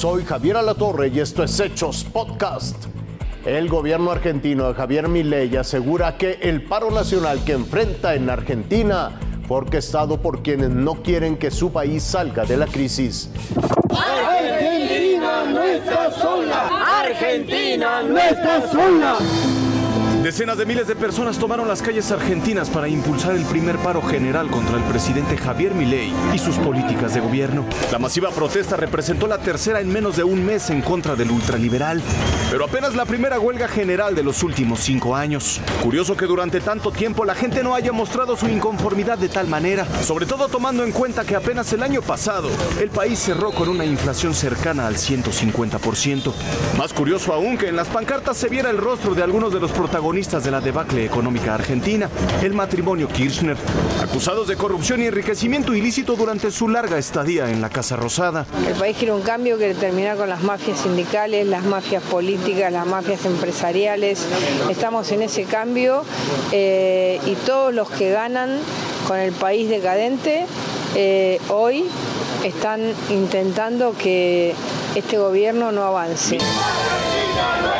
Javier Alatorre y esto es Hechos Podcast. El gobierno argentino de Javier Milei asegura que el paro nacional que enfrenta en Argentina fue orquestado por quienes no quieren que su país salga de la crisis. Argentina no está sola. Argentina no está sola. Decenas de miles de personas tomaron las calles argentinas para impulsar el primer paro general contra el presidente Javier Milei y sus políticas de gobierno. La masiva protesta representó la tercera en menos de un mes en contra del ultraliberal, pero apenas la primera huelga general de los últimos cinco años. Curioso que durante tanto tiempo la gente no haya mostrado su inconformidad de tal manera, sobre todo tomando en cuenta que apenas el año pasado el país cerró con una inflación cercana al 150%. Más curioso aún que en las pancartas se viera el rostro de algunos de los protagonistas de la debacle económica argentina, el matrimonio Kirchner, acusados de corrupción y enriquecimiento ilícito durante su larga estadía en la Casa Rosada. El país quiere un cambio que termina con las mafias sindicales, las mafias políticas, las mafias empresariales. Estamos en ese cambio eh, y todos los que ganan con el país decadente eh, hoy están intentando que este gobierno no avance.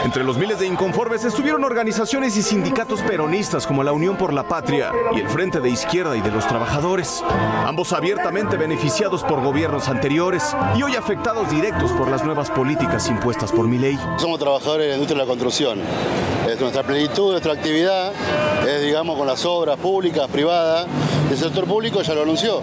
Entre los miles de inconformes estuvieron organizaciones y sindicatos peronistas como la Unión por la Patria y el Frente de Izquierda y de los Trabajadores, ambos abiertamente beneficiados por gobiernos anteriores y hoy afectados directos por las nuevas políticas impuestas por mi ley. Somos trabajadores de la industria de la construcción. Es nuestra plenitud, nuestra actividad, es digamos con las obras públicas, privadas. El sector público ya lo anunció,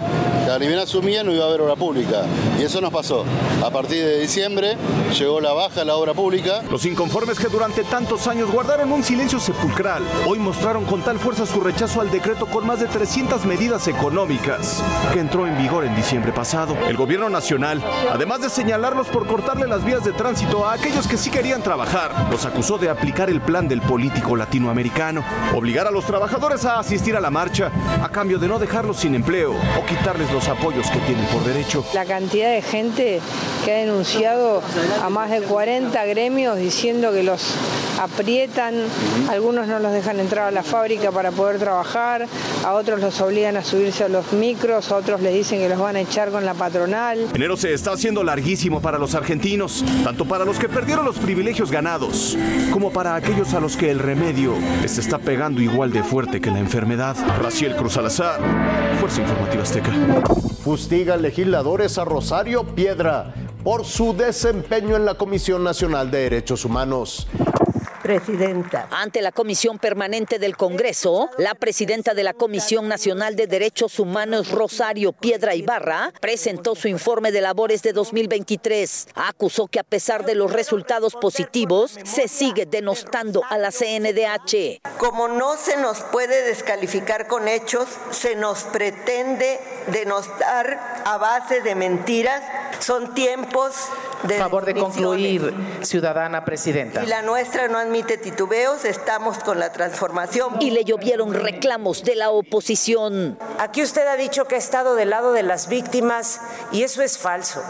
que ni asumía no iba a haber obra pública. Y eso nos pasó. A partir de diciembre llegó la baja de la obra pública. Los inconformes que durante tantos años guardaron un silencio sepulcral, hoy mostraron con tal fuerza su rechazo al decreto con más de 300 medidas económicas que entró en vigor en diciembre pasado. El gobierno nacional, además de señalarlos por cortarle las vías de tránsito a aquellos que sí querían trabajar, los acusó de aplicar el plan del político latinoamericano, obligar a los trabajadores a asistir a la marcha a cambio de no dejarlos sin empleo o quitarles los apoyos que tienen por derecho. La cantidad de gente que ha denunciado a más de 40 gremios diciendo que los aprietan, algunos no los dejan entrar a la fábrica para poder trabajar, a otros los obligan a subirse a los micros, a otros les dicen que los van a echar con la patronal. Enero se está haciendo larguísimo para los argentinos, tanto para los que perdieron los privilegios ganados, como para aquellos a los que el remedio les está pegando igual de fuerte que la enfermedad. Raciel Cruz Salazar, Fuerza Informativa Azteca. Fustigan legisladores a Rosario Piedra por su desempeño en la Comisión Nacional de Derechos Humanos. Presidenta. Ante la Comisión Permanente del Congreso, la presidenta de la Comisión Nacional de Derechos Humanos, Rosario Piedra Ibarra, presentó su informe de labores de 2023. Acusó que a pesar de los resultados positivos, se sigue denostando a la CNDH. Como no se nos puede descalificar con hechos, se nos pretende denostar a base de mentiras. Son tiempos de favor de concluir, ciudadana presidenta. Y la nuestra no admite titubeos, estamos con la transformación. Y le llovieron reclamos de la oposición. Aquí usted ha dicho que ha estado del lado de las víctimas y eso es falso.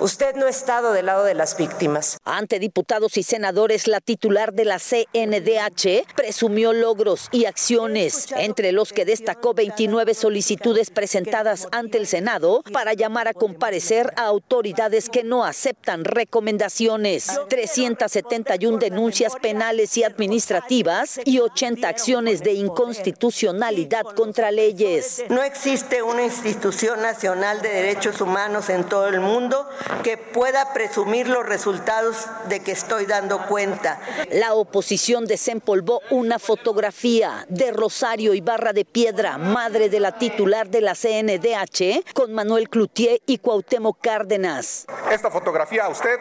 Usted no ha estado del lado de las víctimas. Ante diputados y senadores, la titular de la CNDH presumió logros y acciones, entre los que destacó 29 solicitudes presentadas ante el Senado para llamar a comparecer a autoridades que no aceptan recomendaciones, 371 denuncias penales y administrativas y 80 acciones de inconstitucionalidad contra leyes. No existe una institución nacional de derechos humanos en todo el mundo que pueda presumir los resultados de que estoy dando cuenta. La oposición desempolvó una fotografía de Rosario Ibarra de Piedra, madre de la titular de la CNDH, con Manuel Cloutier y Cuauhtémoc Cárdenas. Esta fotografía a usted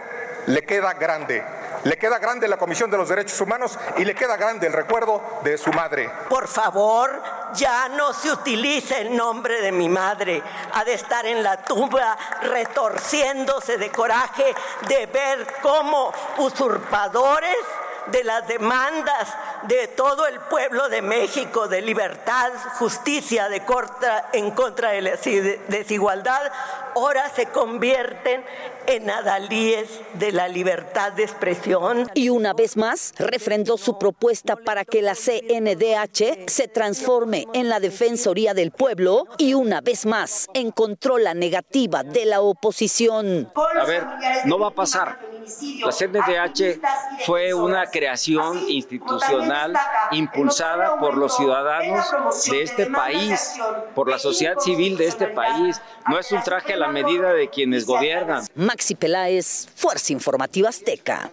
le queda grande. Le queda grande la Comisión de los Derechos Humanos y le queda grande el recuerdo de su madre. Por favor, ya no se utilice el nombre de mi madre. Ha de estar en la tumba retorciéndose de coraje de ver cómo usurpadores de las demandas de todo el pueblo de México de libertad, justicia de corta, en contra de la desigualdad, ahora se convierten en adalíes de la libertad de expresión. Y una vez más, refrendó su propuesta para que la CNDH se transforme en la Defensoría del Pueblo y una vez más encontró la negativa de la oposición. A ver, no va a pasar La CNDH fue una creación institucional impulsada por los ciudadanos de este país, por la sociedad civil de este país. No es un traje a la medida de quienes gobiernan. Maxi Peláez, Fuerza Informativa Azteca.